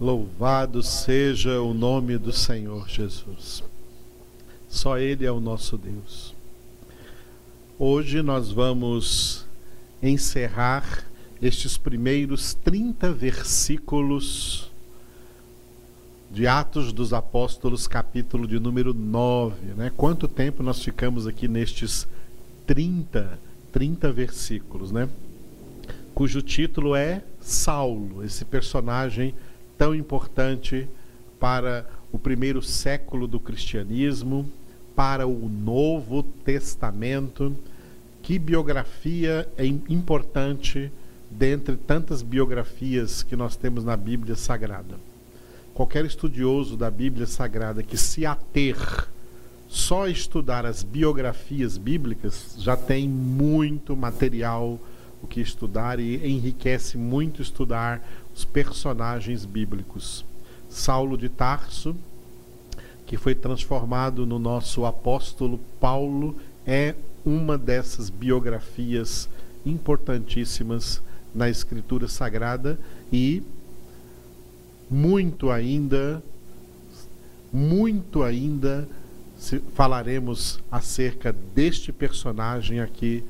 Louvado seja o nome do Senhor Jesus. Só Ele é o nosso Deus. Hoje nós vamos encerrar estes primeiros 30 versículos de Atos dos Apóstolos, capítulo de número 9. Né? Quanto tempo nós ficamos aqui nestes 30, 30 versículos, né? Cujo título é Saulo, esse personagem tão importante para o primeiro século do cristianismo, para o Novo Testamento. Que biografia é importante dentre tantas biografias que nós temos na Bíblia Sagrada. Qualquer estudioso da Bíblia Sagrada que se ater só estudar as biografias bíblicas já tem muito material o que estudar e enriquece muito estudar os personagens bíblicos. Saulo de Tarso, que foi transformado no nosso apóstolo Paulo, é uma dessas biografias importantíssimas na Escritura Sagrada e muito ainda, muito ainda falaremos acerca deste personagem aqui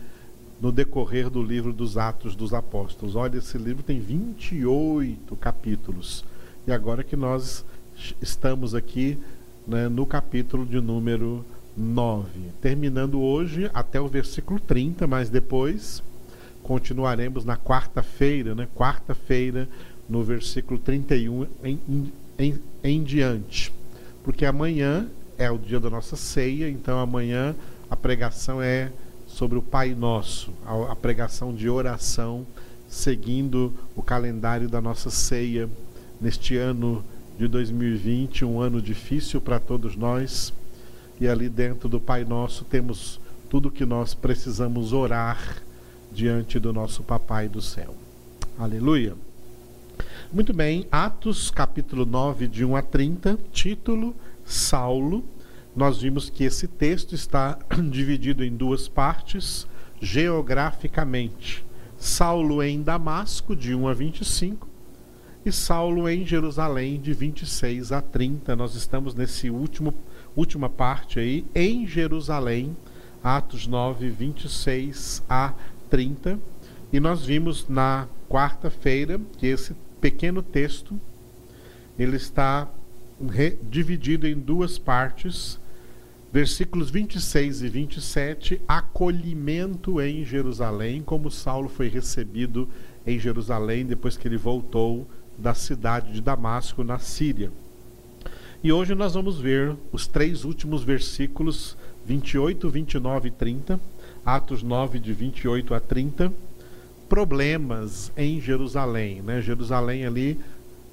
no decorrer do livro dos Atos dos Apóstolos. Olha, esse livro tem 28 capítulos. E agora que nós estamos aqui né, no capítulo de número 9. Terminando hoje até o versículo 30, mas depois continuaremos na quarta-feira, né? Quarta-feira, no versículo 31 em, em, em diante. Porque amanhã é o dia da nossa ceia, então amanhã a pregação é sobre o Pai Nosso, a, a pregação de oração, seguindo o calendário da nossa ceia neste ano de 2020, um ano difícil para todos nós. E ali dentro do Pai Nosso temos tudo que nós precisamos orar diante do nosso Papai do céu. Aleluia. Muito bem, Atos capítulo 9, de 1 a 30, título Saulo nós vimos que esse texto está dividido em duas partes, geograficamente. Saulo em Damasco, de 1 a 25, e Saulo em Jerusalém, de 26 a 30. Nós estamos nesse último última parte aí, em Jerusalém, Atos 9, 26 a 30. E nós vimos na quarta-feira que esse pequeno texto ele está dividido em duas partes. Versículos 26 e 27, acolhimento em Jerusalém, como Saulo foi recebido em Jerusalém depois que ele voltou da cidade de Damasco, na Síria. E hoje nós vamos ver os três últimos versículos, 28, 29 e 30, Atos 9, de 28 a 30, problemas em Jerusalém. Né? Jerusalém ali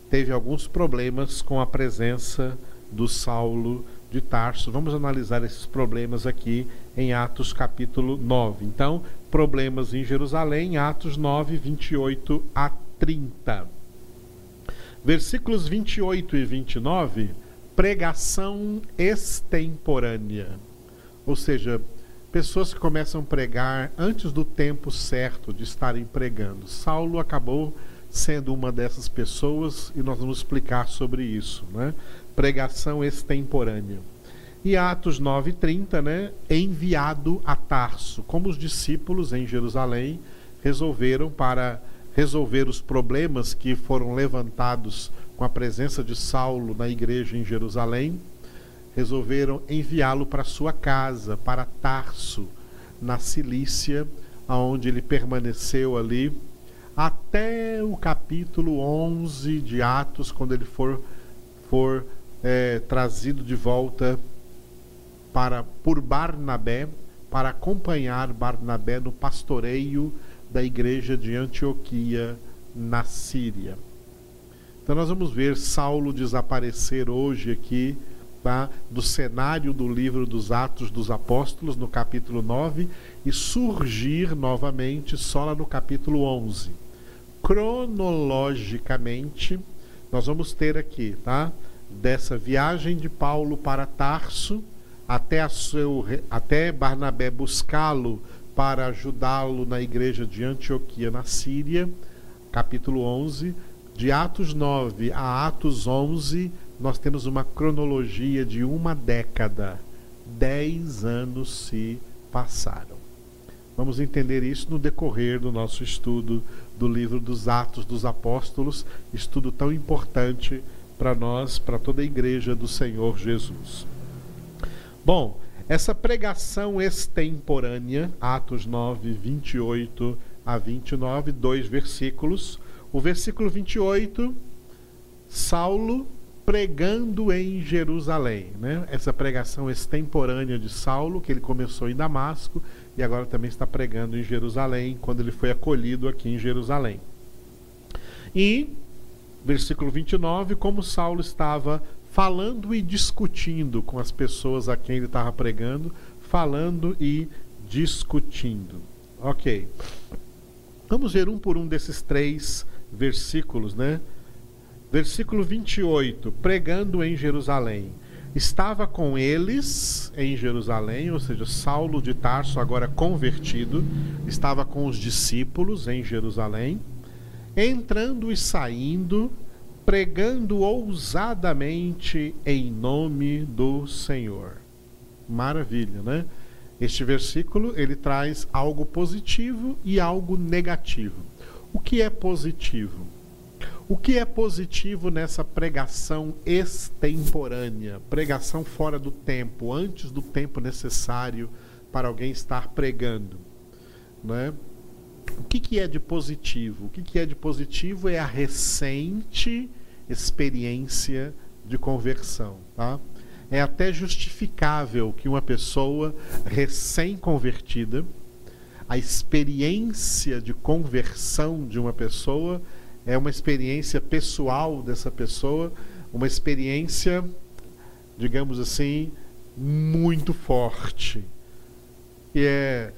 teve alguns problemas com a presença do Saulo de Tarso. Vamos analisar esses problemas aqui em Atos capítulo 9. Então, problemas em Jerusalém, Atos 9, 28 a 30. Versículos 28 e 29, pregação extemporânea. Ou seja, pessoas que começam a pregar antes do tempo certo de estarem pregando. Saulo acabou sendo uma dessas pessoas e nós vamos explicar sobre isso, né? Pregação extemporânea. E Atos 9:30, né, enviado a Tarso, como os discípulos em Jerusalém resolveram para resolver os problemas que foram levantados com a presença de Saulo na igreja em Jerusalém, resolveram enviá-lo para sua casa, para Tarso, na Cilícia, aonde ele permaneceu ali até o capítulo 11 de Atos, quando ele for, for é, trazido de volta para por Barnabé, para acompanhar Barnabé no pastoreio da igreja de Antioquia, na Síria. Então nós vamos ver Saulo desaparecer hoje aqui tá, do cenário do livro dos Atos dos Apóstolos, no capítulo 9, e surgir novamente só lá no capítulo 11 cronologicamente, nós vamos ter aqui, tá? Dessa viagem de Paulo para Tarso até, a seu, até Barnabé buscá-lo para ajudá-lo na igreja de Antioquia, na Síria, capítulo 11. De Atos 9 a Atos 11, nós temos uma cronologia de uma década. Dez anos se passaram. Vamos entender isso no decorrer do nosso estudo do livro dos Atos dos Apóstolos, estudo tão importante para nós, para toda a igreja do Senhor Jesus. Bom, essa pregação extemporânea, Atos 9, 28 a 29, dois versículos. O versículo 28, Saulo pregando em Jerusalém. Né? Essa pregação extemporânea de Saulo, que ele começou em Damasco e agora também está pregando em Jerusalém, quando ele foi acolhido aqui em Jerusalém. E, versículo 29, como Saulo estava falando e discutindo com as pessoas a quem ele estava pregando, falando e discutindo. Ok. Vamos ver um por um desses três versículos, né? Versículo 28, pregando em Jerusalém. Estava com eles em Jerusalém, ou seja, Saulo de Tarso, agora convertido, estava com os discípulos em Jerusalém, entrando e saindo, pregando ousadamente em nome do Senhor. Maravilha, né? Este versículo ele traz algo positivo e algo negativo. O que é positivo? O que é positivo nessa pregação extemporânea, pregação fora do tempo, antes do tempo necessário para alguém estar pregando, né? O que, que é de positivo? O que, que é de positivo é a recente experiência de conversão. Tá? É até justificável que uma pessoa recém-convertida, a experiência de conversão de uma pessoa é uma experiência pessoal dessa pessoa, uma experiência, digamos assim, muito forte. E é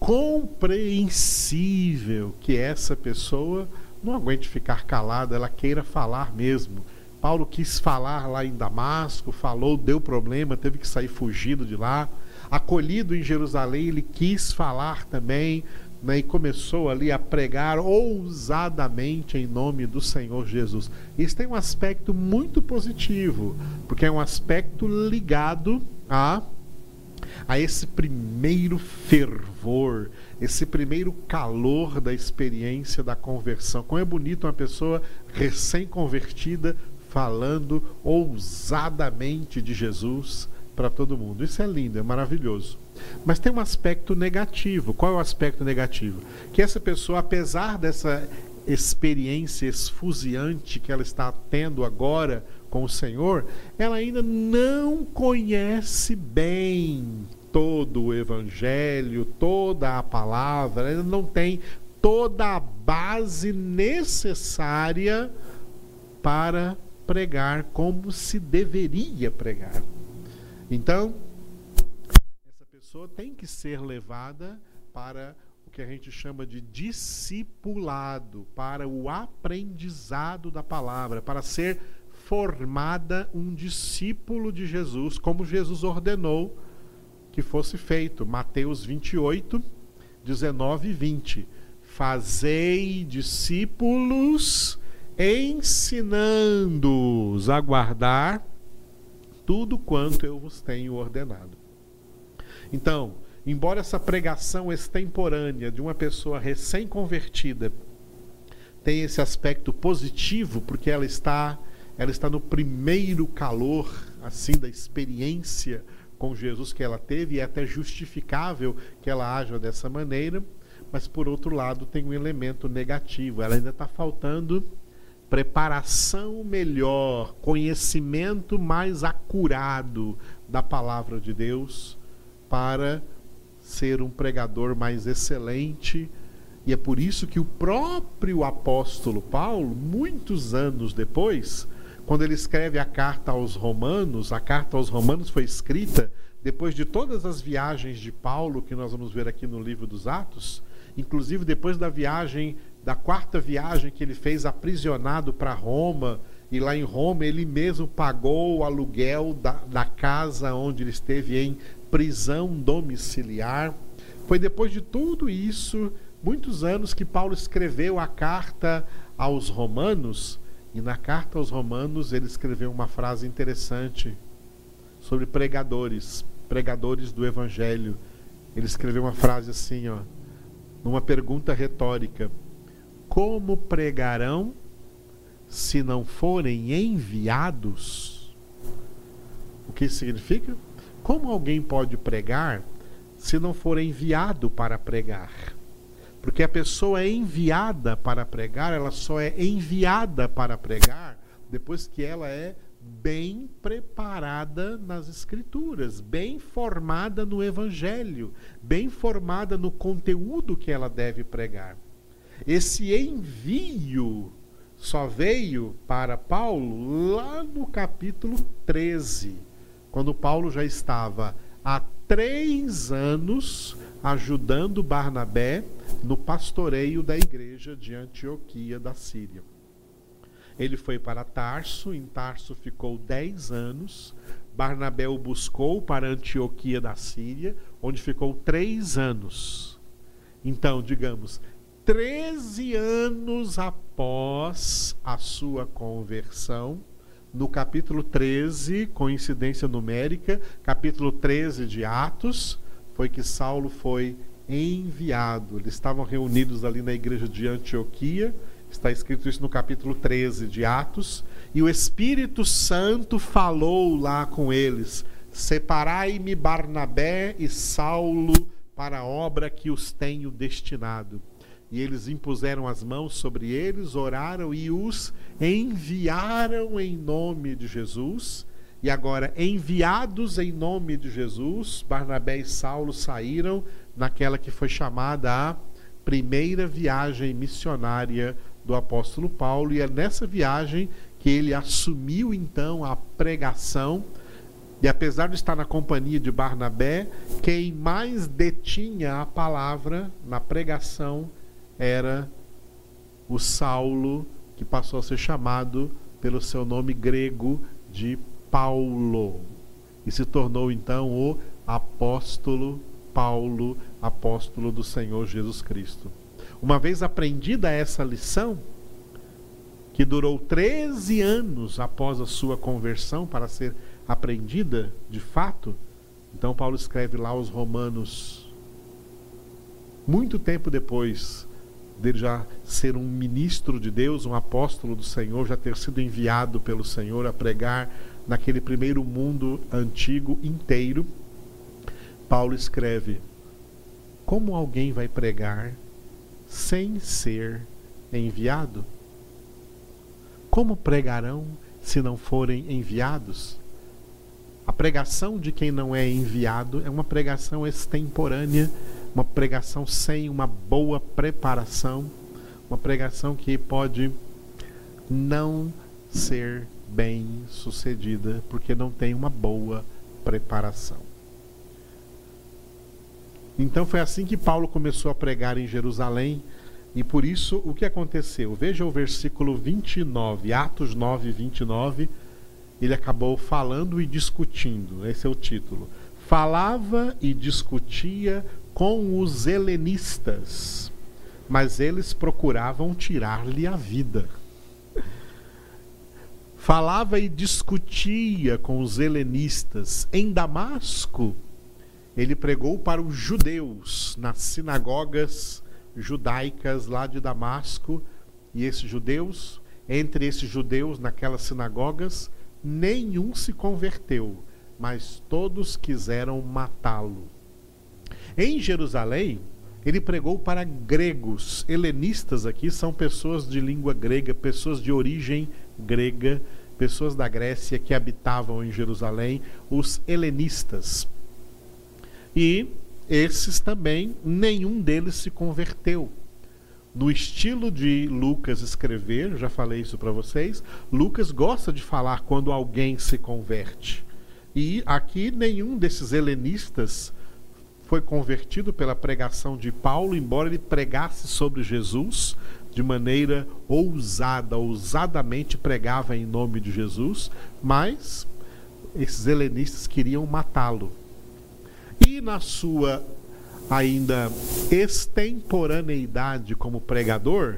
compreensível que essa pessoa não aguente ficar calada, ela queira falar mesmo. Paulo quis falar lá em Damasco, falou, deu problema, teve que sair fugido de lá. Acolhido em Jerusalém, ele quis falar também, né, e começou ali a pregar ousadamente em nome do Senhor Jesus. Isso tem um aspecto muito positivo, porque é um aspecto ligado a a esse primeiro fervor, esse primeiro calor da experiência da conversão. Como é bonito uma pessoa recém-convertida falando ousadamente de Jesus para todo mundo. Isso é lindo, é maravilhoso. Mas tem um aspecto negativo. Qual é o aspecto negativo? Que essa pessoa, apesar dessa experiência esfuziante que ela está tendo agora com o Senhor, ela ainda não conhece bem todo o Evangelho, toda a palavra, ela não tem toda a base necessária para pregar como se deveria pregar. Então, pessoa tem que ser levada para o que a gente chama de discipulado, para o aprendizado da palavra, para ser formada um discípulo de Jesus, como Jesus ordenou que fosse feito. Mateus 28, 19 e 20. Fazei discípulos, ensinando-os a guardar tudo quanto eu vos tenho ordenado. Então, embora essa pregação extemporânea de uma pessoa recém-convertida tenha esse aspecto positivo, porque ela está ela está no primeiro calor assim da experiência com Jesus que ela teve e é até justificável que ela haja dessa maneira, mas por outro lado tem um elemento negativo, ela ainda está faltando preparação melhor, conhecimento mais acurado da palavra de Deus para ser um pregador mais excelente. E é por isso que o próprio apóstolo Paulo, muitos anos depois, quando ele escreve a carta aos Romanos, a carta aos Romanos foi escrita depois de todas as viagens de Paulo, que nós vamos ver aqui no livro dos Atos, inclusive depois da viagem, da quarta viagem que ele fez aprisionado para Roma, e lá em Roma ele mesmo pagou o aluguel da, da casa onde ele esteve em prisão domiciliar. Foi depois de tudo isso, muitos anos, que Paulo escreveu a carta aos Romanos, e na carta aos Romanos ele escreveu uma frase interessante sobre pregadores, pregadores do Evangelho. Ele escreveu uma frase assim, ó, numa pergunta retórica: Como pregarão se não forem enviados? O que isso significa? Como alguém pode pregar se não for enviado para pregar? Porque a pessoa é enviada para pregar, ela só é enviada para pregar depois que ela é bem preparada nas Escrituras, bem formada no Evangelho, bem formada no conteúdo que ela deve pregar. Esse envio só veio para Paulo lá no capítulo 13, quando Paulo já estava há três anos ajudando Barnabé no pastoreio da igreja de Antioquia da Síria. Ele foi para Tarso, em Tarso ficou dez anos. Barnabé o buscou para Antioquia da Síria, onde ficou três anos. Então, digamos, 13 anos após a sua conversão, no capítulo 13, coincidência numérica, capítulo 13 de Atos, foi que Saulo foi enviado. Eles estavam reunidos ali na igreja de Antioquia, está escrito isso no capítulo 13 de Atos, e o Espírito Santo falou lá com eles: Separai-me Barnabé e Saulo para a obra que os tenho destinado. E eles impuseram as mãos sobre eles, oraram e os enviaram em nome de Jesus. E agora, enviados em nome de Jesus, Barnabé e Saulo saíram naquela que foi chamada a primeira viagem missionária do apóstolo Paulo. E é nessa viagem que ele assumiu então a pregação. E apesar de estar na companhia de Barnabé, quem mais detinha a palavra na pregação era o Saulo, que passou a ser chamado pelo seu nome grego de Paulo. E se tornou então o apóstolo Paulo, apóstolo do Senhor Jesus Cristo. Uma vez aprendida essa lição, que durou 13 anos após a sua conversão para ser aprendida de fato, então Paulo escreve lá aos Romanos, muito tempo depois dele já ser um ministro de Deus, um apóstolo do Senhor, já ter sido enviado pelo Senhor a pregar naquele primeiro mundo antigo inteiro, Paulo escreve: Como alguém vai pregar sem ser enviado? Como pregarão se não forem enviados? A pregação de quem não é enviado é uma pregação extemporânea uma pregação sem uma boa preparação, uma pregação que pode não ser bem sucedida porque não tem uma boa preparação. Então foi assim que Paulo começou a pregar em Jerusalém, e por isso o que aconteceu? Veja o versículo 29, Atos 9, 29. Ele acabou falando e discutindo, esse é o título. Falava e discutia com os helenistas, mas eles procuravam tirar-lhe a vida. Falava e discutia com os helenistas. Em Damasco, ele pregou para os judeus nas sinagogas judaicas lá de Damasco, e esses judeus, entre esses judeus naquelas sinagogas, nenhum se converteu, mas todos quiseram matá-lo. Em Jerusalém, ele pregou para gregos. Helenistas aqui são pessoas de língua grega, pessoas de origem grega, pessoas da Grécia que habitavam em Jerusalém, os helenistas. E esses também, nenhum deles se converteu. No estilo de Lucas escrever, já falei isso para vocês, Lucas gosta de falar quando alguém se converte. E aqui nenhum desses helenistas foi convertido pela pregação de Paulo, embora ele pregasse sobre Jesus de maneira ousada, ousadamente pregava em nome de Jesus, mas esses helenistas queriam matá-lo. E na sua ainda extemporaneidade como pregador,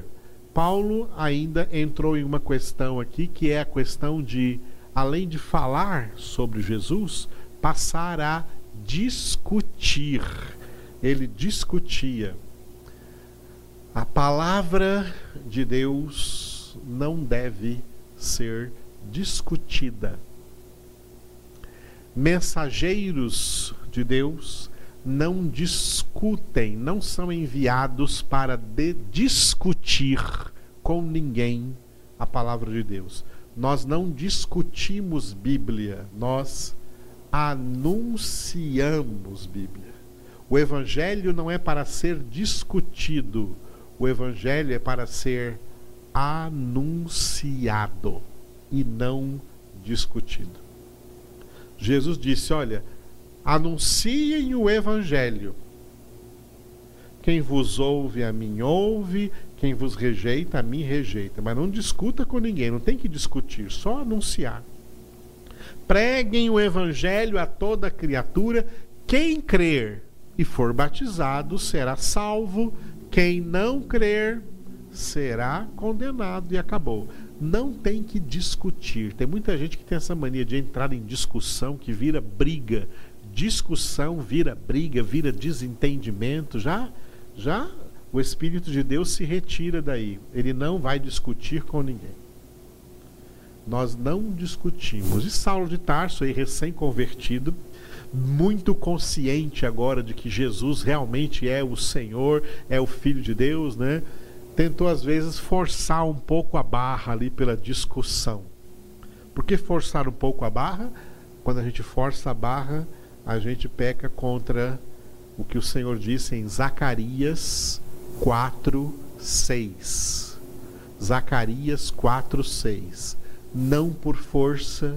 Paulo ainda entrou em uma questão aqui que é a questão de, além de falar sobre Jesus, passar a discutir. Ele discutia. A palavra de Deus não deve ser discutida. Mensageiros de Deus não discutem, não são enviados para discutir com ninguém a palavra de Deus. Nós não discutimos Bíblia, nós anunciamos Bíblia. O Evangelho não é para ser discutido, o Evangelho é para ser anunciado e não discutido. Jesus disse: Olha, anunciem o Evangelho. Quem vos ouve, a mim ouve, quem vos rejeita, a mim rejeita. Mas não discuta com ninguém, não tem que discutir, só anunciar. Preguem o Evangelho a toda criatura. Quem crer e for batizado será salvo, quem não crer será condenado e acabou. Não tem que discutir. Tem muita gente que tem essa mania de entrar em discussão que vira briga. Discussão vira briga, vira desentendimento. Já, já o Espírito de Deus se retira daí. Ele não vai discutir com ninguém. Nós não discutimos. E Saulo de Tarso, aí recém-convertido, muito consciente agora de que Jesus realmente é o Senhor, é o Filho de Deus, né? Tentou às vezes forçar um pouco a barra ali pela discussão. Por que forçar um pouco a barra? Quando a gente força a barra, a gente peca contra o que o Senhor disse em Zacarias 4, 6. Zacarias 4, 6. Não por força,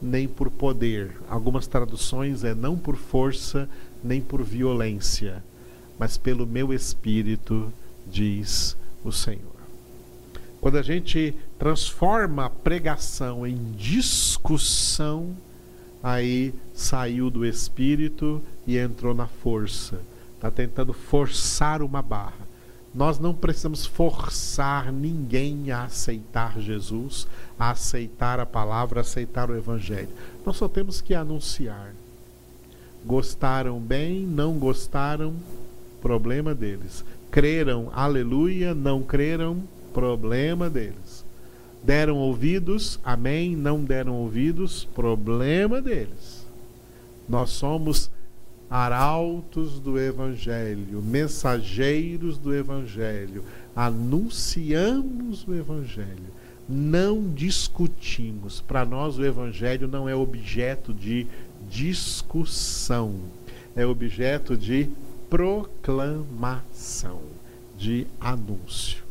nem por poder. Algumas traduções é não por força nem por violência, mas pelo meu espírito, diz o Senhor. Quando a gente transforma a pregação em discussão, aí saiu do espírito e entrou na força. Está tentando forçar uma barra. Nós não precisamos forçar ninguém a aceitar Jesus, a aceitar a palavra, a aceitar o Evangelho. Nós só temos que anunciar. Gostaram bem, não gostaram, problema deles. Creram, aleluia, não creram, problema deles. Deram ouvidos, amém, não deram ouvidos, problema deles. Nós somos arautos do Evangelho, mensageiros do Evangelho, anunciamos o Evangelho, não discutimos. Para nós, o Evangelho não é objeto de discussão, é objeto de proclamação, de anúncio.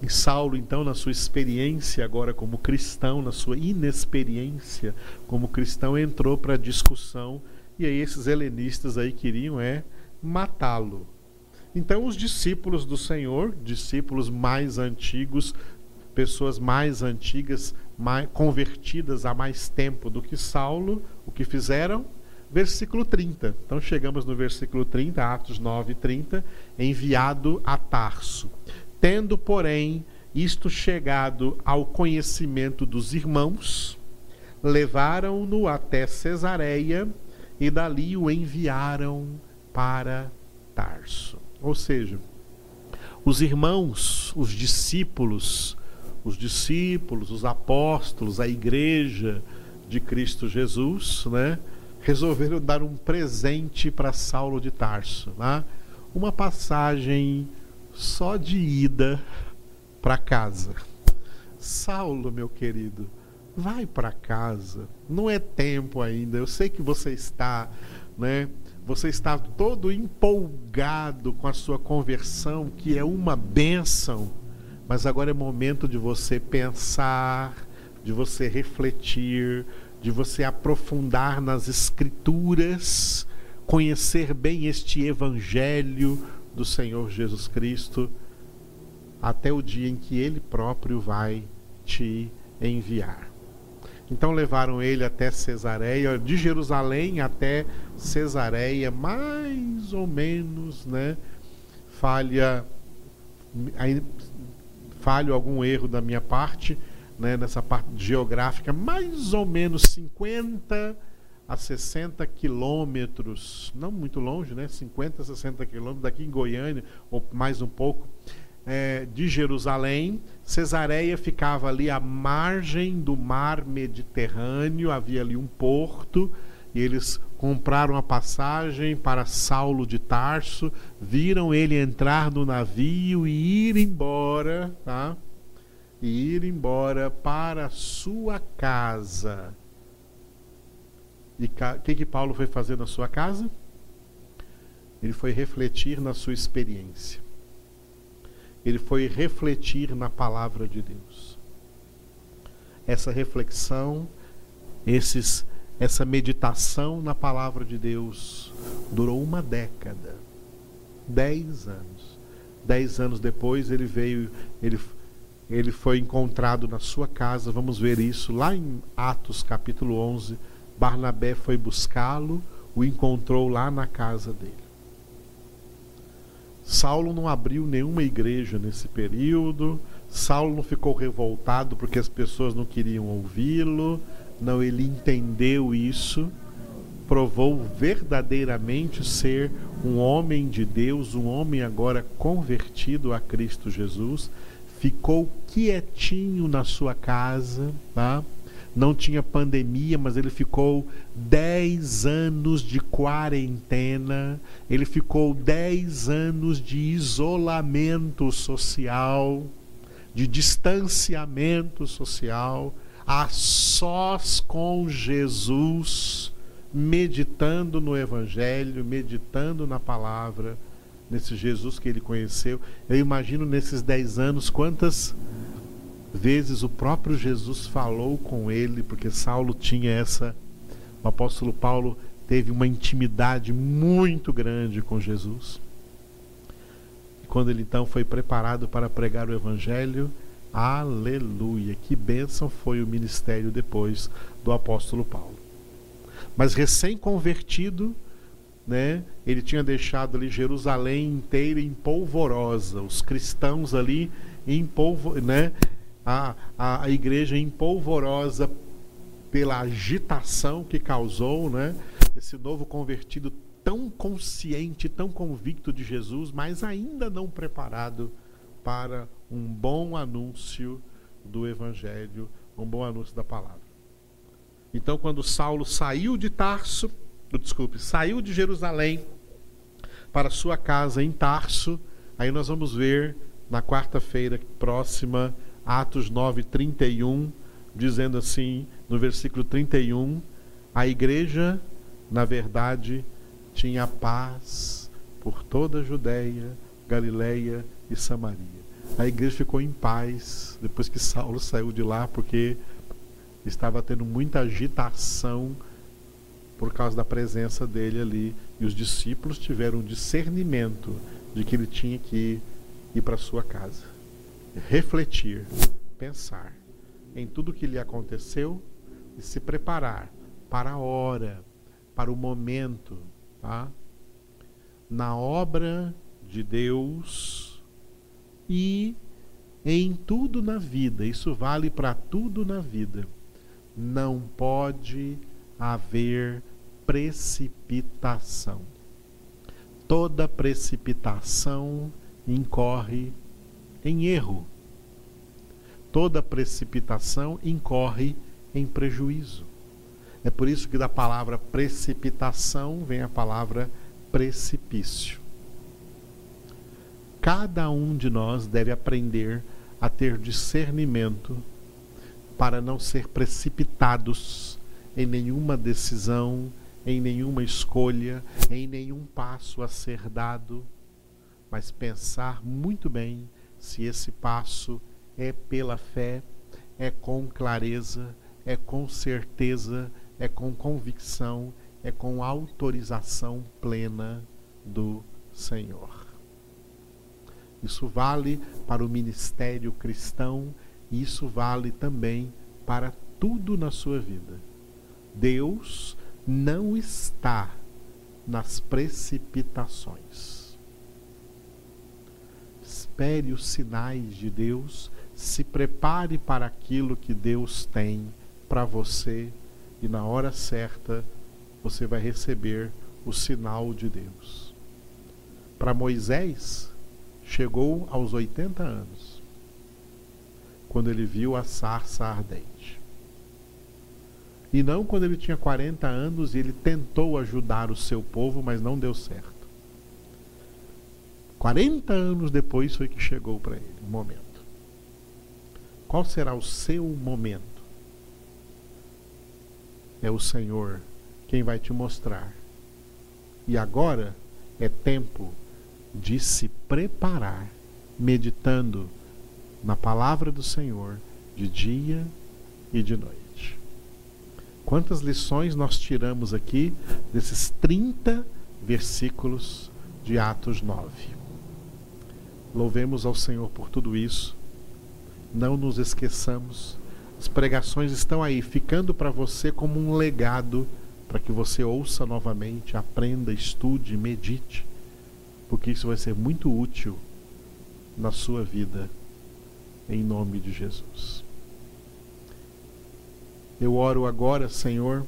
E Saulo, então, na sua experiência agora como cristão, na sua inexperiência como cristão, entrou para a discussão e aí esses helenistas aí queriam é matá-lo. Então os discípulos do Senhor, discípulos mais antigos, pessoas mais antigas, mais, convertidas há mais tempo do que Saulo, o que fizeram? Versículo 30. Então chegamos no versículo 30, Atos 9, 30, enviado a Tarso. Tendo, porém, isto chegado ao conhecimento dos irmãos, levaram-no até Cesareia e dali o enviaram para Tarso. Ou seja, os irmãos, os discípulos, os discípulos, os apóstolos, a igreja de Cristo Jesus, né, resolveram dar um presente para Saulo de Tarso, né? uma passagem só de ida para casa. Saulo, meu querido, vai para casa. Não é tempo ainda. Eu sei que você está, né? Você está todo empolgado com a sua conversão, que é uma bênção. Mas agora é momento de você pensar, de você refletir, de você aprofundar nas escrituras, conhecer bem este evangelho do Senhor Jesus Cristo, até o dia em que ele próprio vai te enviar. Então levaram ele até Cesareia, de Jerusalém até Cesareia, mais ou menos, né? Falha falho algum erro da minha parte, né, nessa parte geográfica, mais ou menos 50 a 60 quilômetros, não muito longe, né, 50 a 60 quilômetros daqui em Goiânia, ou mais um pouco, é, de Jerusalém. Cesareia ficava ali à margem do mar Mediterrâneo, havia ali um porto, e eles compraram a passagem para Saulo de Tarso, viram ele entrar no navio e ir embora, tá? E ir embora para sua casa. E o que, que Paulo foi fazer na sua casa? Ele foi refletir na sua experiência. Ele foi refletir na palavra de Deus. Essa reflexão, esses essa meditação na palavra de Deus durou uma década, dez anos. Dez anos depois ele veio, ele, ele foi encontrado na sua casa. Vamos ver isso lá em Atos capítulo 11. Barnabé foi buscá-lo, o encontrou lá na casa dele. Saulo não abriu nenhuma igreja nesse período. Saulo não ficou revoltado porque as pessoas não queriam ouvi-lo. Não, ele entendeu isso, provou verdadeiramente ser um homem de Deus, um homem agora convertido a Cristo Jesus, ficou quietinho na sua casa, tá? Não tinha pandemia, mas ele ficou 10 anos de quarentena, ele ficou 10 anos de isolamento social, de distanciamento social a sós com Jesus, meditando no Evangelho, meditando na palavra, nesse Jesus que ele conheceu. Eu imagino nesses dez anos quantas vezes o próprio Jesus falou com ele, porque Saulo tinha essa. O apóstolo Paulo teve uma intimidade muito grande com Jesus. Quando ele então foi preparado para pregar o Evangelho, Aleluia! Que bênção foi o ministério depois do apóstolo Paulo. Mas recém-convertido, né, ele tinha deixado ali Jerusalém inteira em polvorosa, os cristãos ali em polvo, né, a, a, a igreja em polvorosa pela agitação que causou, né, esse novo convertido tão consciente, tão convicto de Jesus, mas ainda não preparado para um bom anúncio do Evangelho, um bom anúncio da palavra. Então, quando Saulo saiu de Tarso, desculpe, saiu de Jerusalém para sua casa em Tarso, aí nós vamos ver na quarta-feira próxima, Atos 9, 31, dizendo assim, no versículo 31, a igreja, na verdade, tinha paz por toda a Judéia, Galileia e Samaria. A igreja ficou em paz depois que Saulo saiu de lá, porque estava tendo muita agitação por causa da presença dele ali. E os discípulos tiveram discernimento de que ele tinha que ir para sua casa, refletir, pensar em tudo que lhe aconteceu e se preparar para a hora, para o momento, tá? Na obra de Deus e em tudo na vida, isso vale para tudo na vida. Não pode haver precipitação. Toda precipitação incorre em erro. Toda precipitação incorre em prejuízo. É por isso que da palavra precipitação vem a palavra precipício cada um de nós deve aprender a ter discernimento para não ser precipitados em nenhuma decisão, em nenhuma escolha, em nenhum passo a ser dado, mas pensar muito bem se esse passo é pela fé, é com clareza, é com certeza, é com convicção, é com autorização plena do Senhor. Isso vale para o ministério cristão e isso vale também para tudo na sua vida. Deus não está nas precipitações. Espere os sinais de Deus, se prepare para aquilo que Deus tem para você e na hora certa você vai receber o sinal de Deus. Para Moisés, chegou aos 80 anos, quando ele viu a sarça ardente. E não quando ele tinha 40 anos e ele tentou ajudar o seu povo, mas não deu certo. 40 anos depois foi que chegou para ele o momento. Qual será o seu momento? É o Senhor quem vai te mostrar. E agora é tempo de se preparar, meditando na palavra do Senhor de dia e de noite. Quantas lições nós tiramos aqui desses 30 versículos de Atos 9? Louvemos ao Senhor por tudo isso. Não nos esqueçamos. As pregações estão aí, ficando para você como um legado para que você ouça novamente, aprenda, estude, medite, porque isso vai ser muito útil na sua vida, em nome de Jesus. Eu oro agora, Senhor,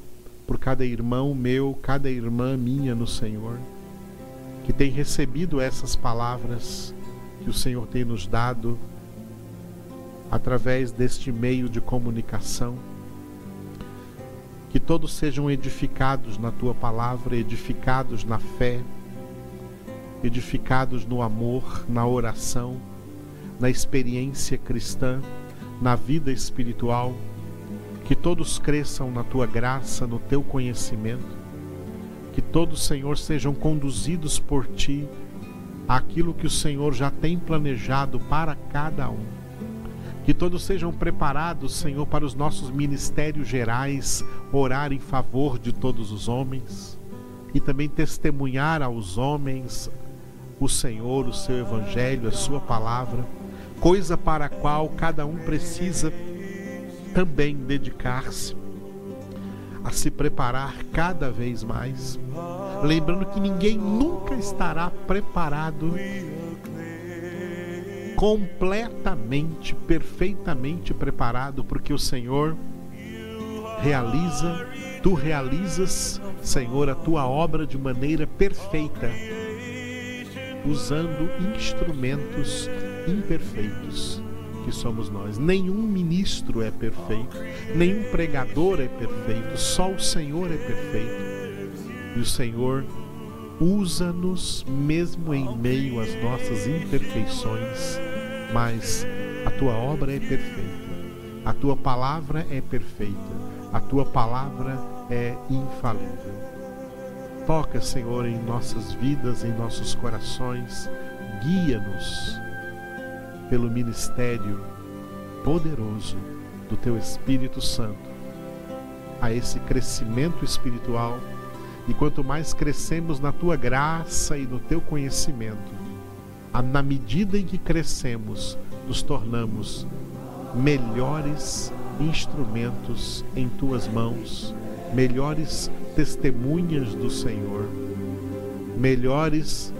por cada irmão meu, cada irmã minha no Senhor, que tem recebido essas palavras que o Senhor tem nos dado através deste meio de comunicação. Que todos sejam edificados na tua palavra, edificados na fé, edificados no amor, na oração, na experiência cristã, na vida espiritual, que todos cresçam na tua graça, no teu conhecimento, que todos, Senhor, sejam conduzidos por ti àquilo que o Senhor já tem planejado para cada um. Que todos sejam preparados, Senhor, para os nossos ministérios gerais, orar em favor de todos os homens e também testemunhar aos homens o Senhor, o seu Evangelho, a sua palavra, coisa para a qual cada um precisa também dedicar-se a se preparar cada vez mais, lembrando que ninguém nunca estará preparado completamente, perfeitamente preparado, porque o Senhor realiza, tu realizas, Senhor, a tua obra de maneira perfeita, usando instrumentos imperfeitos que somos nós. Nenhum ministro é perfeito, nenhum pregador é perfeito, só o Senhor é perfeito. E o Senhor usa-nos mesmo em meio às nossas imperfeições mas a tua obra é perfeita, a tua palavra é perfeita, a tua palavra é infalível. Toca, Senhor, em nossas vidas, em nossos corações, guia-nos pelo ministério poderoso do teu Espírito Santo a esse crescimento espiritual. E quanto mais crescemos na tua graça e no teu conhecimento, na medida em que crescemos, nos tornamos melhores instrumentos em tuas mãos, melhores testemunhas do Senhor, melhores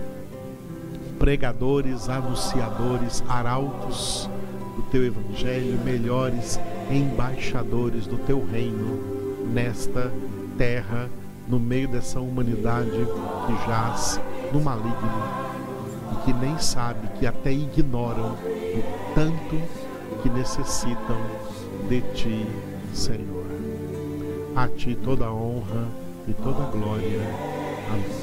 pregadores, anunciadores, arautos do teu evangelho, melhores embaixadores do teu reino nesta terra, no meio dessa humanidade que jaz no maligno e que nem sabe, que até ignoram o tanto que necessitam de ti, Senhor. A ti toda honra e toda glória. Amém.